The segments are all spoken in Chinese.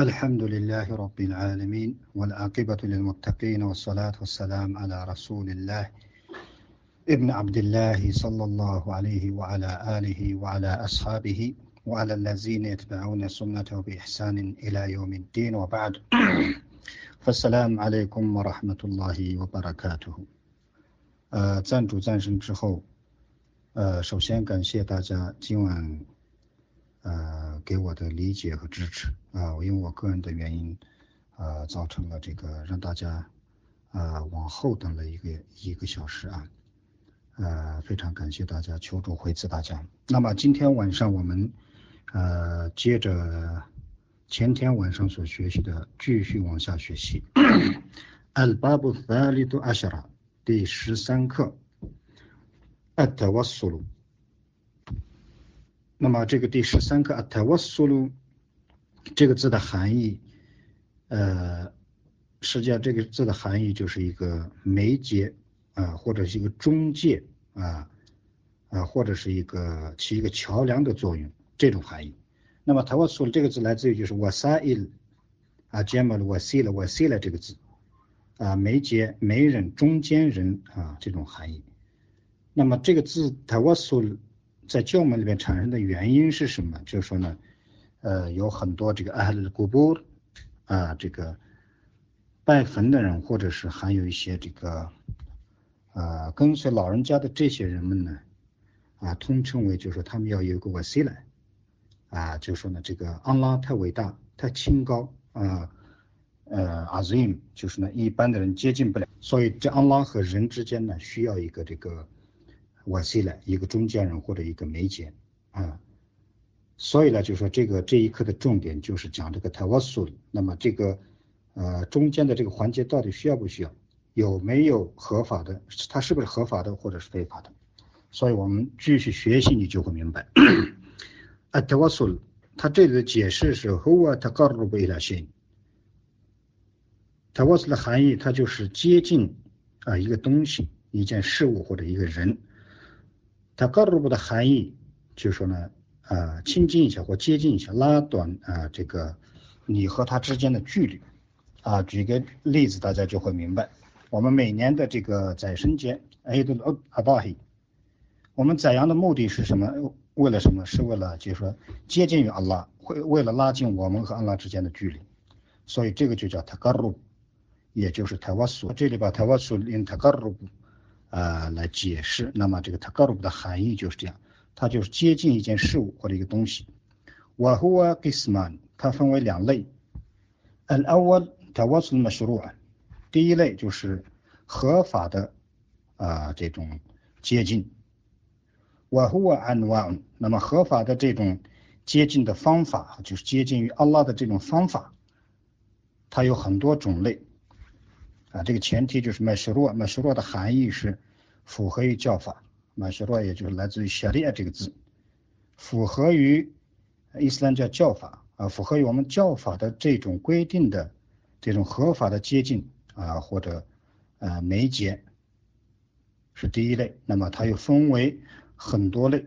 الحمد لله رب العالمين والعاقبة للمتقين والصلاة والسلام على رسول الله ابن عبد الله صلى الله عليه وعلى آله وعلى أصحابه وعلى الذين يتبعون سنته بإحسان إلى يوم الدين وبعد فالسلام عليكم ورحمة الله وبركاته 呃，赞主赞声之后，呃，首先感谢大家今晚 呃，给我的理解和支持啊，因为我个人的原因，呃，造成了这个让大家呃往后等了一个一个小时啊，呃，非常感谢大家，求助回赐大家。那么今天晚上我们呃接着前天晚上所学习的继续往下学习。Al-Babu Thalidu Ashara 第十三课，At-Tawassul。那么这个第十三课 “atawassul” 这个字的含义，呃，实际上这个字的含义就是一个媒介啊，或者是一个中介啊，啊，或者是一个起一个桥梁的作用这种含义。那么 “tawassul” 这个字来自于就是 “wasail” 啊，“jamal wasila wasila” 这个字啊，媒介、媒人、中间人啊这种含义。那么这个字 “tawassul”。在教门里面产生的原因是什么？就是说呢，呃，有很多这个阿勒古布啊，这个拜坟的人，或者是还有一些这个啊跟随老人家的这些人们呢，啊，通称为就是说他们要有个瓦西来啊，就说呢这个安拉太伟大，太清高啊，呃阿 zim 就是呢一般的人接近不了，所以这安拉和人之间呢需要一个这个。我是一个中间人或者一个媒介啊，所以呢，就说这个这一课的重点就是讲这个泰瓦苏那么这个呃中间的这个环节到底需要不需要，有没有合法的，它是不是合法的或者是非法的？所以我们继续学习，你就会明白。啊，泰瓦苏它这里的解释是 Huwa taqarrub ila shay。泰瓦苏的含义，它就是接近啊一个东西、一件事物或者一个人。它高度部的含义就是说呢，啊，亲近一下或接近一下，拉短啊这个你和他之间的距离，啊，举个例子大家就会明白。我们每年的这个宰生节，哎，都阿阿巴黑，我们宰羊的目的是什么？为了什么？是为了就是说接近于阿拉，会为了拉近我们和阿拉之间的距离，所以这个就叫塔嘎鲁，也就是塔瓦苏。这里把塔瓦苏连塔嘎鲁。呃，来解释，那么这个 taqarrub 的含义就是这样，它就是接近一件事物或者一个东西。wa huwa qisman，它分为两类。，al awal tawassul mashru'，第一类就是合法的啊这种接近。wa huwa anwa'，那么合法的这种接近的方法，就是接近于阿拉的这种方法，它有很多种类。啊，这个前提就是麦什洛，麦什洛的含义是符合于教法，麦什洛也就是来自于夏利亚这个字，符合于伊斯兰教教法啊，符合于我们教法的这种规定的这种合法的接近啊或者呃媒介是第一类，那么它又分为很多类。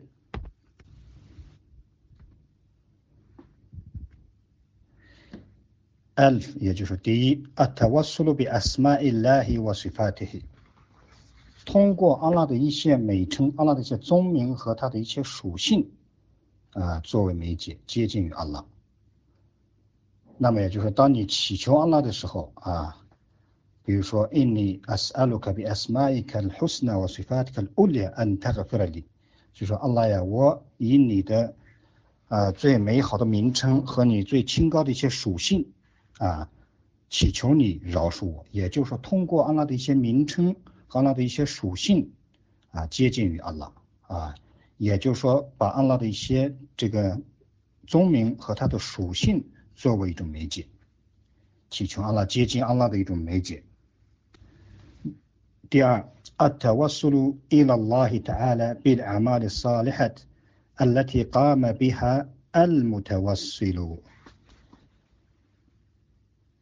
Alf，也就是第一，Atawassul bi asma'illahi wa sifatihi，通过阿拉的一些美称、阿拉的一些宗名和他的一些属性啊，作为媒介接近于阿拉。那么也就是，当你祈求阿拉的时候啊，比如说，Inni as'aluka bi asma'ika al-husna wa sifatika al-ulya an t a g f i r l i 就说阿拉呀，我以你的啊最美好的名称和你最清高的一些属性。啊，祈求你饶恕我，也就是说，通过阿拉的一些名称和阿拉的一些属性啊，接近于阿拉啊，也就是说，把阿拉的一些这个宗名和它的属性作为一种媒介，祈求阿拉接近阿拉的一种媒介。第二，التوسل إلى الله تعالى بالأعمال الصالحة التي قام بها المتوسل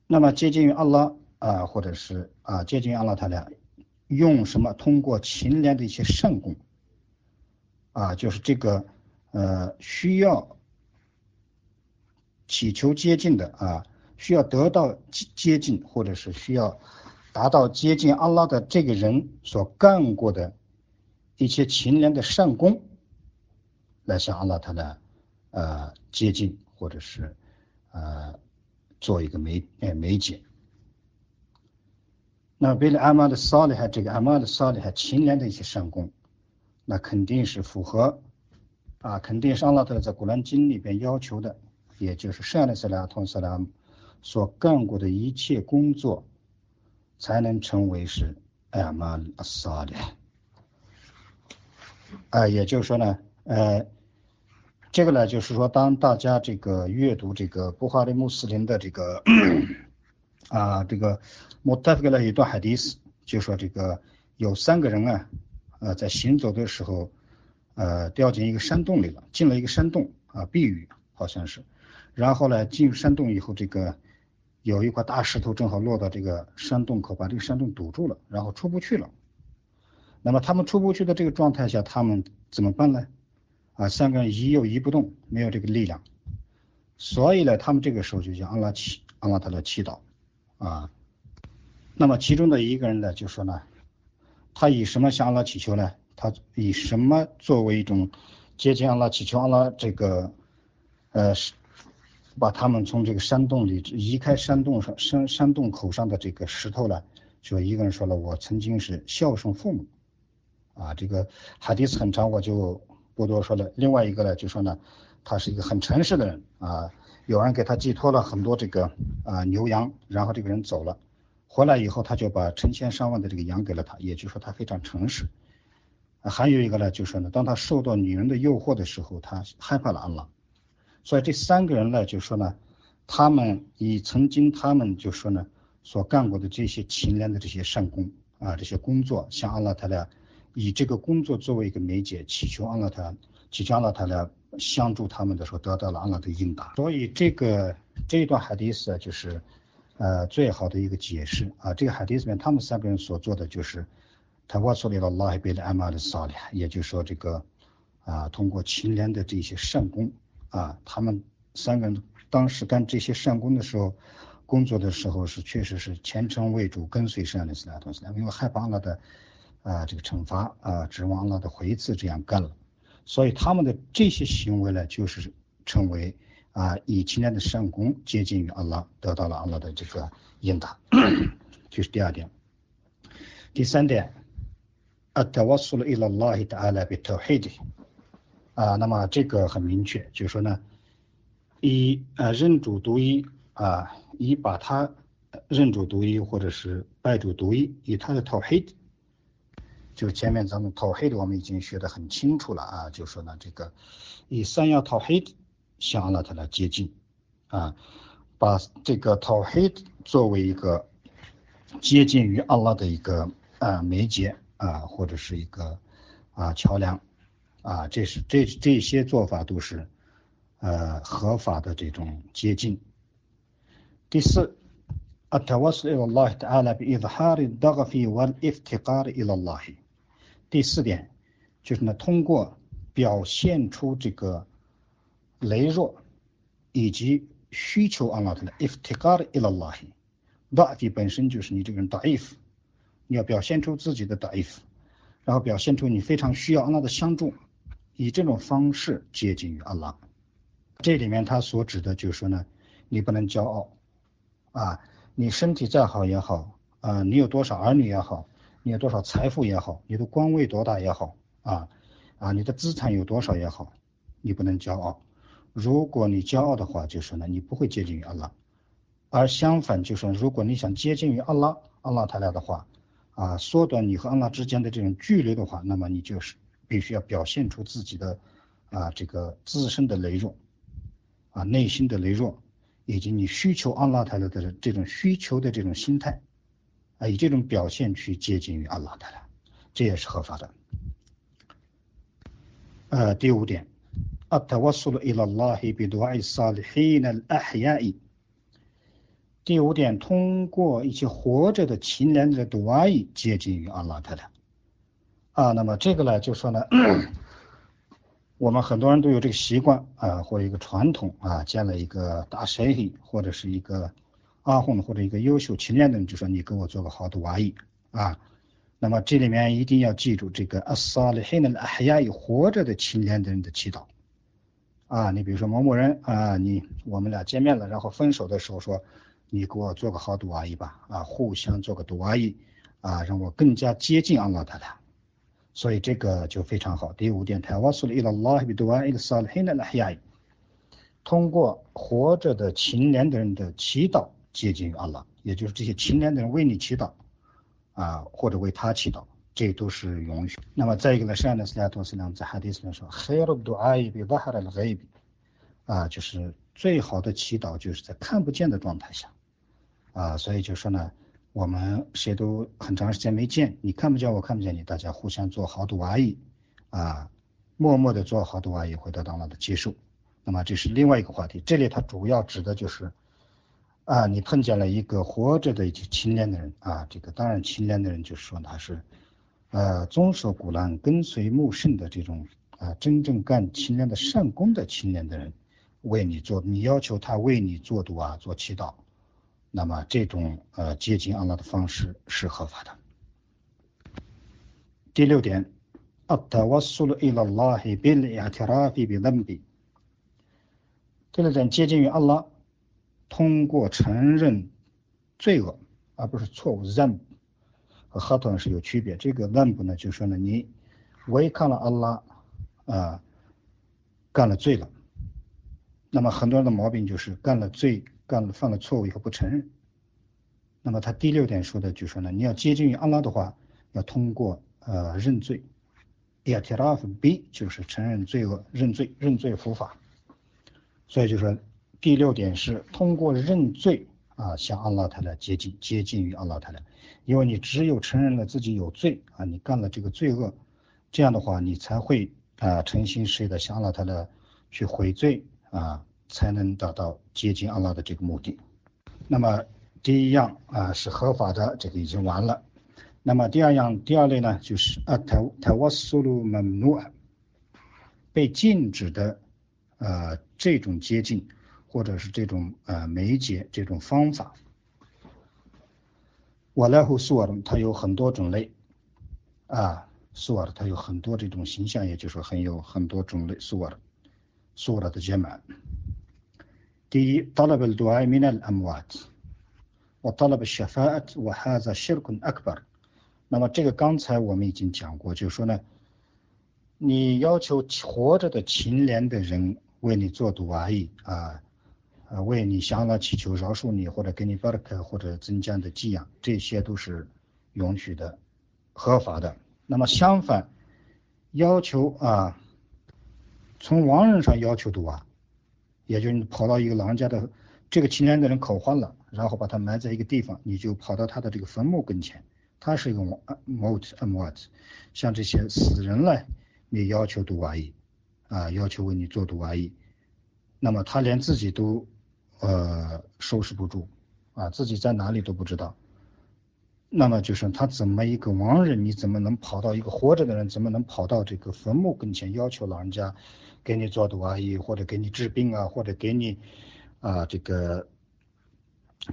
那么接近于阿拉啊，或者是啊接近于阿拉他俩，用什么？通过勤练的一些善功啊，就是这个呃需要祈求接近的啊需要得到接近，或者是需要达到接近阿拉的这个人所干过的一些勤廉的善功，来向阿拉他的呃接近，或者是呃做一个媒哎媒介。那为了阿玛的萨利还，这个阿玛的萨利还勤廉的一些善功，那肯定是符合啊，肯定是阿拉特在古兰经里边要求的，也就是善的斯拉同斯拉姆所干过的一切工作，才能成为是阿玛的萨利。啊，也就是说呢，呃，这个呢，就是说，当大家这个阅读这个布哈里穆斯林的这个。啊，这个穆塔夫格的一段海迪斯就说，这个有三个人啊，呃，在行走的时候，呃，掉进一个山洞里了，进了一个山洞啊，避雨好像是，然后呢，进入山洞以后，这个有一块大石头正好落到这个山洞口，把这个山洞堵住了，然后出不去了。那么他们出不去的这个状态下，他们怎么办呢？啊，三个人移又移不动，没有这个力量，所以呢，他们这个时候就叫阿拉祈阿拉他的祈祷。啊，那么其中的一个人呢，就说呢，他以什么向阿拉祈求呢？他以什么作为一种接近阿拉祈求阿拉这个呃，把他们从这个山洞里移开山洞上山山洞口上的这个石头呢？就一个人说了，我曾经是孝顺父母啊，这个海迪斯很长，我就不多说了。另外一个呢，就说呢，他是一个很诚实的人啊。有人给他寄托了很多这个啊牛羊，然后这个人走了，回来以后他就把成千上万的这个羊给了他，也就说他非常诚实。还有一个呢，就说呢，当他受到女人的诱惑的时候，他害怕了安拉。所以这三个人呢，就说呢，他们以曾经他们就说呢所干过的这些勤廉的这些善功啊，这些工作，向阿拉他俩以这个工作作为一个媒介，祈求阿拉他，祈求阿拉他来。相助他们的时候得到了阿拉的应答，所以这个这一段海迪斯啊就是呃最好的一个解释啊。这个海迪斯里面他们三个人所做的就是他瓦苏里了拉黑贝的艾玛的萨利，也就是说这个啊通过勤廉的这些善功啊，他们三个人当时干这些善功的时候，工作的时候是确实是虔诚为主，跟随圣安的斯拉同斯拉，因为害怕阿拉的啊这个惩罚啊，指望了的回赐，这样干了。所以他们的这些行为呢，就是成为啊以今天的善功接近于阿拉，得到了阿拉的这个应答，这是第二点。第三点，atawassul ila Allah ta'ala bi tawhid，啊，那么这个很明确，就是说呢，以啊认主独一啊，以把他认主独一或者是拜主独一，以他的 t a。就前面咱们讨黑的，我们已经学得很清楚了啊，就说呢，这个以三要讨黑向阿拉他来接近啊，把这个讨黑作为一个接近于阿拉的一个啊媒介啊，或者是一个啊桥梁啊，这是这这些做法都是呃合法的这种接近。第四，التوسل إلى الله تعالى بإظهار الضعف والافتقار إلى الله。 第四点就是呢，通过表现出这个羸弱以及需求阿拉的 iftigar ilallah，da'if 本身就是你这个人 da'if，你要表现出自己的 da'if，然后表现出你非常需要阿拉的相助，以这种方式接近于阿拉。这里面他所指的就是说呢，你不能骄傲啊，你身体再好也好啊，你有多少儿女也好。你有多少财富也好，你的官位多大也好，啊啊，你的资产有多少也好，你不能骄傲。如果你骄傲的话，就说呢，你不会接近于阿拉。而相反，就说如果你想接近于阿拉，阿拉他俩的话，啊，缩短你和阿拉之间的这种距离的话，那么你就是必须要表现出自己的啊这个自身的羸弱，啊内心的羸弱，以及你需求阿拉他俩的这种需求的这种心态。啊，以这种表现去接近于阿拉的了，这也是合法的。呃，第五点，التوسل إلى الله بدعاء الصالحين الأحياء。第五点，通过一些活着的勤廉的 دعاء 接近于阿拉的了。啊，那么这个呢，就说呢，我们很多人都有这个习惯啊，或者一个传统啊，建了一个大神或者是一个 阿訇或者一个优秀勤练的人，就说你给我做个好的瓦伊啊。那么这里面一定要记住这个阿萨里黑的阿哈亚活着的勤练的人的祈祷啊。你比如说某某人啊，你我们俩见面了，然后分手的时候说，你给我做个好的瓦伊吧啊，互相做个杜瓦伊啊，让我更加接近阿拉塔塔。所以这个就非常好。第五点，泰瓦苏里伊拉拉比杜瓦伊的萨里黑的阿亚，通过活着的勤练的人的祈祷。接近阿拉，也就是这些青年的人为你祈祷啊，或者为他祈祷，这都是允许。那么再一个呢，善的斯拉托斯良在哈迪斯里说，khayr du'a bi dhahar al-ghayb，啊，就是最好的祈祷就是在看不见的状态下啊，所以就说呢，我们谁都很长时间没见，你看不见我看不见你，大家互相做好 du'a 啊，默默的做好 du'a 会得到了的接受。那么这是另外一个话题，这里它主要指的就是。啊，你碰见了一个活着的青年的人啊，这个当然青年的人就是说他是，呃，遵守古兰、跟随穆圣的这种啊，真正干青年的善功的青年的人，为你做，你要求他为你做读啊，做祈祷，那么这种呃接近安拉的方式是合法的。第六点，التوسل إلى الله بالاعتراف بذنب。第六点，接近于安拉。 通过承认罪恶，而不是错误，zam 和 haton 是有区别。这个 zam 呢，就说呢，你违抗了安拉啊，干了罪了。那么很多人的毛病就是干了罪，干了犯了错误以后不承认。那么他第六点说的就说呢，你要接近于安拉的话，要通过呃认罪 i a t i r a f b 就是承认罪恶，认罪，认罪伏法。所以就说。第六点是通过认罪啊，向阿拉塔来接近，接近于阿拉塔来，因为你只有承认了自己有罪啊，你干了这个罪恶，这样的话你才会啊诚心实意的向阿拉塔来去悔罪啊，才能达到接近阿拉的这个目的。那么第一样啊是合法的，这个已经完了。那么第二样，第二类呢就是啊泰泰瓦苏鲁门努尔被禁止的呃这种接近。或者是这种呃媒介这种方法，瓦莱胡苏尔它有很多种类啊，苏尔它有很多这种形象，也就是说很有很多种类苏尔苏尔的解满。第一，طلب الدعاء من الأموات وطلب الشفاعة وهذا شرك أكبر。那么这个刚才我们已经讲过，就是说呢，你要求活着的勤廉的人为你做读阿姨啊。 啊，为你向了祈求饶恕你，或者给你巴尔克或者增加的寄养，这些都是允许的、合法的。那么相反，要求啊，从亡人上要求读啊，也就是你跑到一个狼家的这个青年的人口荒了，然后把他埋在一个地方，你就跑到他的这个坟墓跟前，他是一个 mot amot，像这些死人嘞，你要求读阿姨啊，要求为你做读阿姨，那么他连自己都。呃，收拾不住，啊，自己在哪里都不知道。那么就是他怎么一个亡人，你怎么能跑到一个活着的人，怎么能跑到这个坟墓跟前要求老人家给你做毒阿姨，或者给你治病啊，或者给你啊这个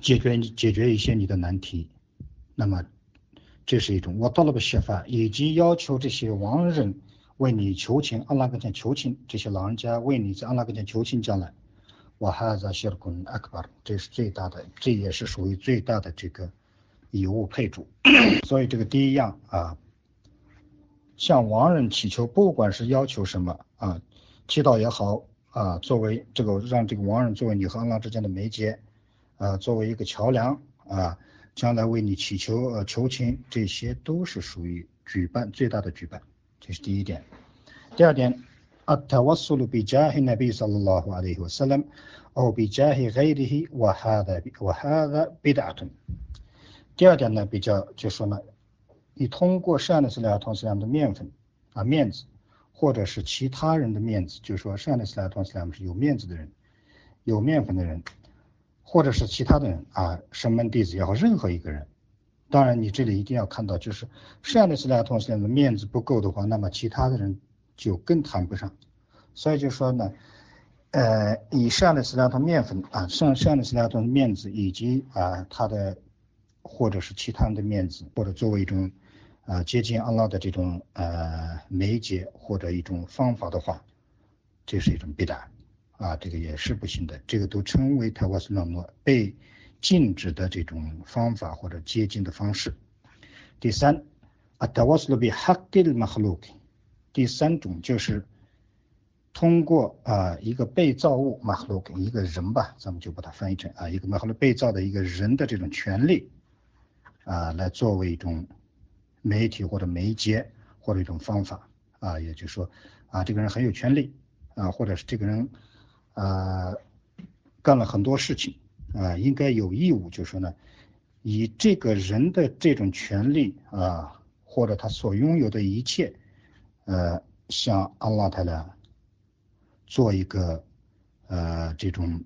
解决解决一些你的难题？那么这是一种。我到了个写法，以及要求这些亡人为你求情，阿拉跟前求情，这些老人家为你在阿拉跟前求情，将来。我哈在希尔坤阿克巴，这是最大的，这也是属于最大的这个以物配主。所以这个第一样啊，向亡人祈求，不管是要求什么啊，祈祷也好啊，作为这个让这个亡人作为你和安拉之间的媒介啊，作为一个桥梁啊，将来为你祈求呃求情，这些都是属于举办最大的举办，这是第一点。第二点。التوسل بجاه النبي صلى الله عليه وسلم أو بجاه غيره وهذا وهذا بدعة 第二点呢，比较就说呢，你通过善的斯莱同斯莱姆的面粉啊面子，或者是其他人的面子，就是说善的斯莱同斯莱姆是有面子的人，有面粉的人，或者是其他的人啊，神门弟子也好，任何一个人。当然，你这里一定要看到，就是善的斯莱同斯莱姆的面子不够的话，那么其他的人。 就更谈不上，所以就说呢，呃，以上的十两桶面粉啊，上上的十两桶面子，以及啊它的或者是其他的面子，或者作为一种啊接近安拉的这种呃媒介或者一种方法的话，这是一种必然啊，这个也是不行的，这个都称为泰瓦斯诺诺被禁止的这种方法或者接近的方式。第三，啊泰瓦斯诺比哈吉尔马赫鲁克，第三种就是。通过啊一个被造物马赫鲁克一个人吧，咱们就把它翻译成啊一个马赫鲁被造的一个人的这种权利啊，来作为一种媒体或者媒介或者一种方法啊，也就是说啊这个人很有权利啊，或者是这个人啊干了很多事情啊，应该有义务，就说呢，以这个人的这种权利啊，或者他所拥有的一切呃，向阿拉泰拉。做一个呃这种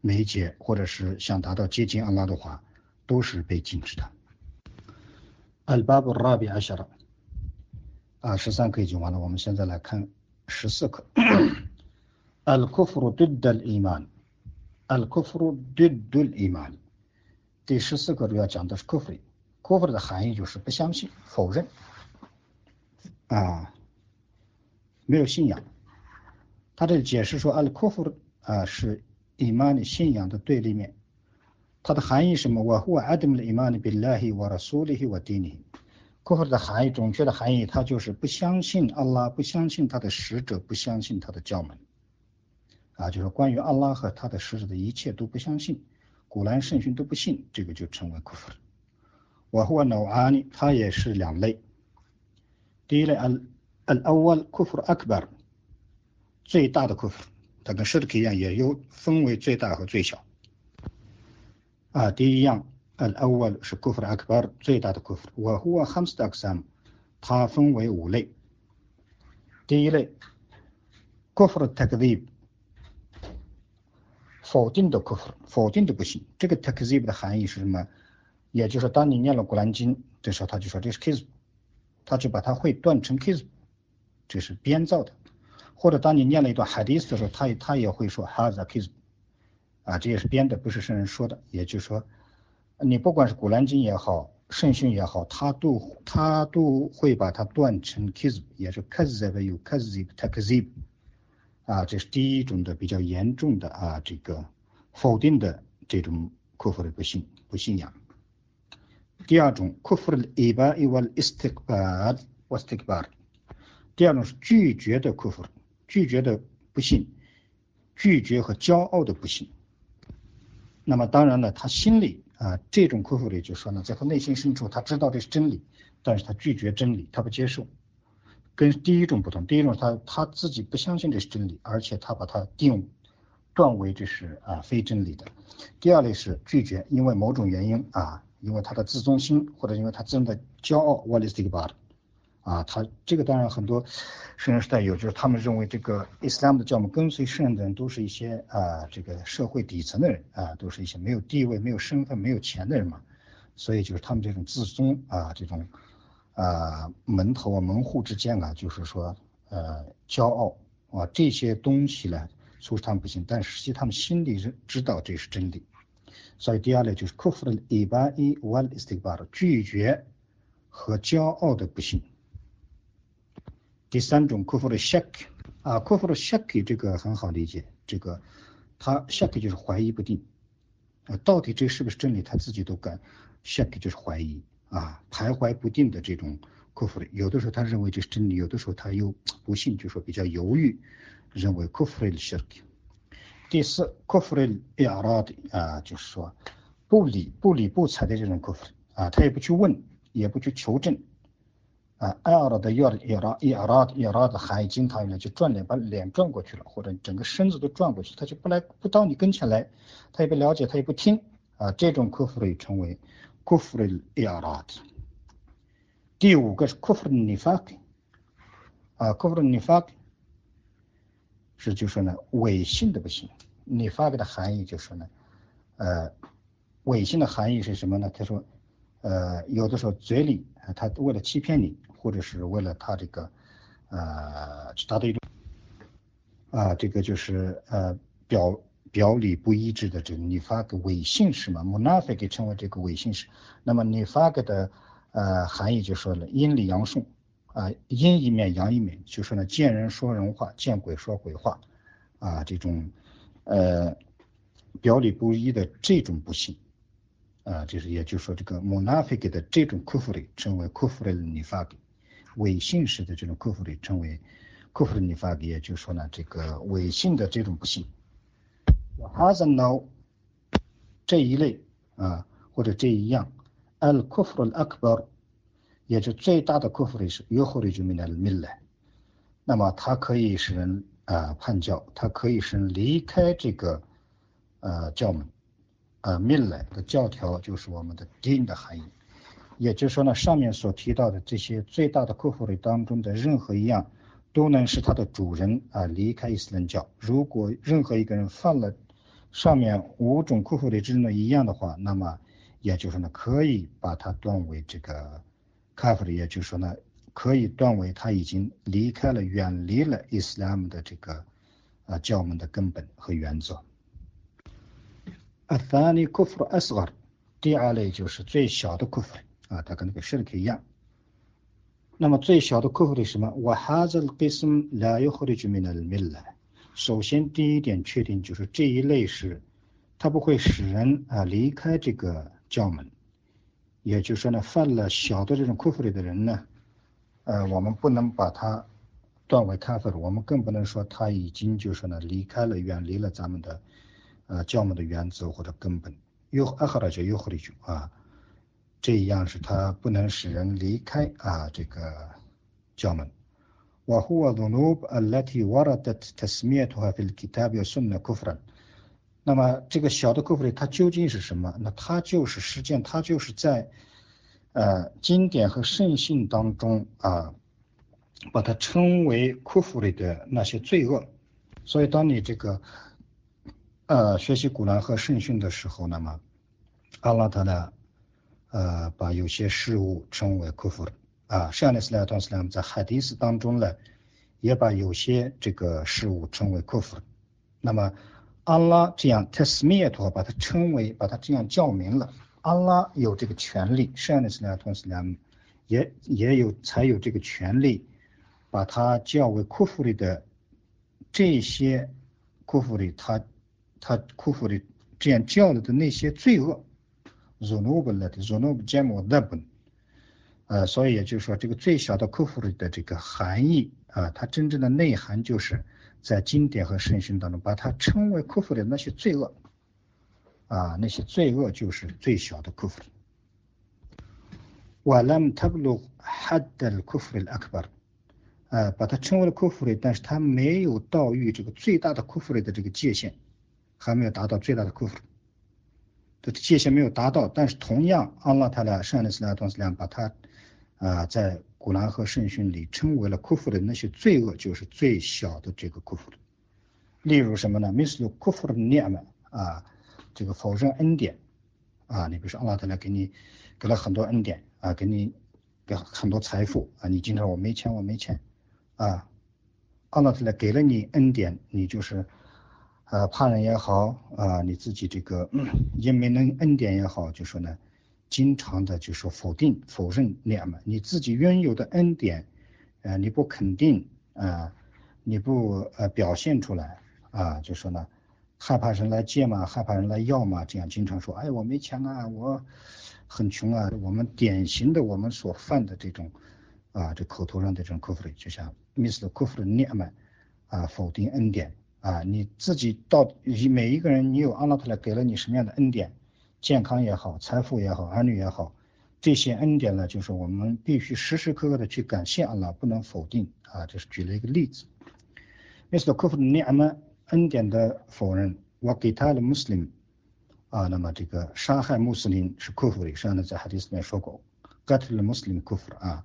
媒介，或者是想达到接近阿拉的话，都是被禁止的。Al-Bab al-Rabi Ashara 啊，十三课已经完了，我们现在来看十四课。Al-Kufru Didd al-Iman，Al-Kufru Didd al-Iman。第十四课主要讲的是 Kufr，Kufr 的含义就是不相信、否认啊，没有信仰。他这里解释说，阿里库夫啊是伊曼的信仰的对立面。它的含义什么？我我阿德姆的伊曼的比拉希瓦拉苏里希瓦蒂尼。库夫的含义，准确的含义，他就是不相信阿拉，不相信他的使者，不相信他的教门。啊，就是关于阿拉和他的使者的一切都不相信，古兰圣训都不信，这个就称为库夫。我和努阿尼，他也是两类。第一类，al al awal kufr akbar。最大的库夫，它跟舍的克一样，也有分为最大和最小。啊，第一样，al-awwal 是库夫的 akbar 最大的库夫，我和 hamst aksam，它分为五类。第一类，库夫的 takzib，否定的库夫，否定的不行。这个 takzib 的含义是什么？也就是当你念了古兰经的时候，他就说这是 kiz，他就把它会断成 kiss，这是编造的。或者当你念了一段海迪斯的时候，他也他也会说 has a kiss 啊，这也是编的，不是圣人说的。也就是说，你不管是古兰经也好，圣训也好，他都他都会把它断成 kiss，也是 kazib 有 kazib takzib，啊，这是第一种的比较严重的啊这个否定的这种库弗的不信不信仰。第二种库弗的 iba iwal istikbar wastikbar，第二种是拒绝的库弗。拒绝的不信，拒绝和骄傲的不信。那么当然了，他心里啊，这种库弗里就说呢，在他内心深处，他知道这是真理，但是他拒绝真理，他不接受。跟第一种不同，第一种他他自己不相信这是真理，而且他把它定断为这是啊非真理的。第二类是拒绝，因为某种原因啊，因为他的自尊心或者因为他真的骄傲，what is the about？啊，他这个当然很多圣人时代有，就是他们认为这个伊斯兰的教母跟随圣人的人都是一些啊，这个社会底层的人啊，都是一些没有地位、没有身份、没有钱的人嘛，所以就是他们这种自尊啊，这种啊门头啊门户之间啊，就是说呃骄傲啊这些东西呢，促使他们不行，但实际他们心里是知道这是真理，所以第二类就是克服了伊巴伊瓦伊斯蒂巴的拒绝和骄傲的不幸。第三种库夫的 shak 啊，库夫的 shak 这个很好理解，这个他 shak 就是怀疑不定啊，到底这是不是真理，他自己都敢 shak 就是怀疑啊，徘徊不定的这种库夫的，有的时候他认为这是真理，有的时候他又不信，就说比较犹豫，认为库夫的 shak。第四 k u f r i i r a d 啊，就是说不理不理不睬的这种 k u f r 啊，他也不去问，也不去求证啊。i r a d i r a d i r a d 含义经常用来就转脸，把脸转过去了，或者整个身子都转过去，他就不来不到你跟前来，他也不了解，他也不听啊。这种 k u f r 称为 k u f r i i r a d 第五个是 k u f r n i f a k 啊 k u f r n i f a k 是就说呢伪信的不行，你发给的含义就说呢，呃，伪信的含义是什么呢？他说。呃，有的时候嘴里他为了欺骗你，或者是为了他这个呃，去达到一种啊，这个就是呃表表里不一致的这个你发个伪信是嘛，munafik 给称为这个伪信是。那么你发给的呃含义就说了阴里阳顺啊，阴一面阳一面，就说呢见人说人话，见鬼说鬼话啊，这种呃表里不一的这种不信啊，就是也就是说这个 munafik 的这种克服力称为 kufri 你发给伪信使的这种克服力称为。库弗的尼法也就是说呢，这个伪信的这种不信。哈森 no 这一类啊，或者这一样，al kufr al akbar，也是最大的库弗里是约后的就明了明来。那么它可以使人啊叛教，它可以使人离开这个呃教门呃命来的教条就是我们的丁的含义。也就是说呢，上面所提到的这些最大的库弗里当中的任何一样。都能使他的主人啊离开伊斯兰教。如果任何一个人犯了上面五种库弗里之中的一样的话，那么也就是呢可以把它断为这个卡弗里，也就是说呢可以断为他已经离开了、远离了伊斯兰的这个啊教门的根本和原则。阿萨尼库弗阿斯尔，第二类就是最小的库弗里啊，它跟那个舍利克一样。那么最小的库弗里什么？我哈兹给什么来有好的居民的人来？首先第一点确定就是这一类是，它不会使人啊离开这个教门。也就是说呢，犯了小的这种库弗里的人呢，呃，我们不能把他断为卡弗尔，我们更不能说他已经就是呢离开了、远离了咱们的呃教门的原则或者根本。有阿哈拉就有好的就啊。这一样是它不能使人离开啊这个教门。وهو ذنوب التي وردت تسميتها في الكتاب والسنة كفرا。 那么这个小的 kufr 它究竟是什么？那它就是实践，它就是在呃经典和圣训当中啊，把它称为 kufr 的那些罪恶。所以当你这个呃学习古兰和圣训的时候，那么阿拉他呢。呃，把有些事物称为库弗啊，上的斯莱特斯莱姆在海迪斯当中呢，也把有些这个事物称为库弗那么，安拉这样特斯米托把它称为，把它这样叫名了。安拉有这个权利，上的斯莱特斯莱姆也也有才有这个权利，把它叫为库弗里的这些库弗里，他他库弗里这样叫了的那些罪恶。Zunubu 了的 Zunubu 节目那本，呃，所以也就是说，这个最小的库弗里的这个含义啊，它真正的内涵就是在经典和圣训当中把它称为库弗里的那些罪恶啊，那些罪恶就是最小的库弗里。ولم تبلغ حد الكفر الأكبر，呃，把它称为了库弗里，但是它没有到于这个最大的库弗里的这个界限，还没有达到最大的库弗里。的界限没有达到，但是同样，阿拉他的圣的斯拉同斯量把他啊在 古兰和圣训里称为了库夫的那些罪恶，就是最小的这个库夫。例如什么呢？mislu 库夫的念嘛啊，这个否认恩典啊，你比如说阿拉他来给你给了很多恩典啊，给你给很多财富啊，你经常我没钱我没钱啊，阿拉他来给了你恩典，你就是。呃，怕人也好啊，你自己这个 也没能恩典也好，就说呢，经常的就说否定、否认念嘛，你自己拥有的恩典，呃，你不肯定啊，你不呃表现出来啊，就说呢，害怕人来借嘛，害怕人来要嘛，这样经常说，哎，我没钱啊，我很穷啊，我们典型的我们所犯的这种啊，这口头上的这种 kufr，就像 Mr. kufr 念嘛，啊，否定恩典。啊，你自己到每一个人，你有阿拉特来给了你什么样的恩典，健康也好，财富也好，儿女也好，这些恩典呢，就是我们必须时时刻刻的去感谢阿拉，不能否定啊。就是举了一个例子。Mr. k u f r 尼阿曼恩典的否认，我给他的穆斯林啊，那么这个杀害穆斯林是 kufr，上呢在哈迪斯里面说过，gatl muslim kufr 啊，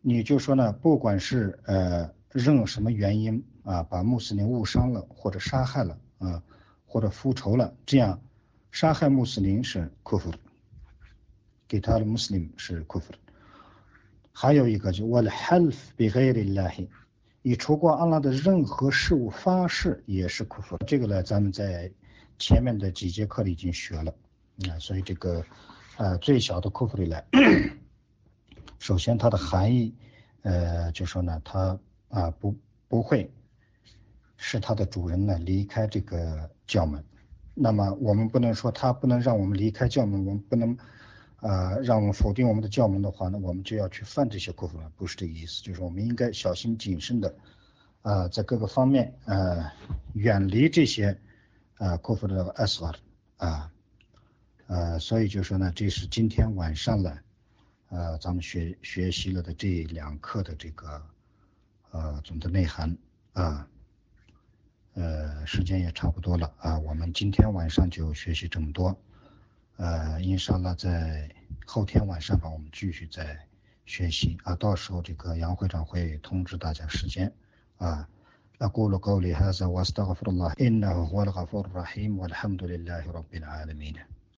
你就说呢，不管是呃。任什么原因啊，把穆斯林误伤了，或者杀害了啊，或者复仇了，这样杀害穆斯林是库夫，给他的穆斯林是库夫。还有一个就我的 half 比 g h a r l l a h 以除过阿拉的任何事物发誓也是库夫。这个呢，咱们在前面的几节课里已经学了啊，所以这个呃最小的库夫里来，首先它的含义呃就说呢，它啊不不会使它的主人呢离开这个教门。那么我们不能说他不能让我们离开教门，我们不能。啊，让我们否定我们的教门的话，那我们就要去犯这些过分了，不是这个意思，就是我们应该小心谨慎的，啊，在各个方面，呃，远离这些，啊，过分的 s 瓦，啊，呃，所以就说呢，这是今天晚上呢，呃，咱们学学习了的这两课的这个，呃，总的内涵，啊，呃，时间也差不多了，啊，我们今天晚上就学习这么多。呃，印上了在后天晚上吧，我们继续再学习啊，到时候这个杨会长会通知大家时间啊。أقول قولي هذا وأستغفر الله إنه هو الغفور الرحيم والحمد لله رب العالمين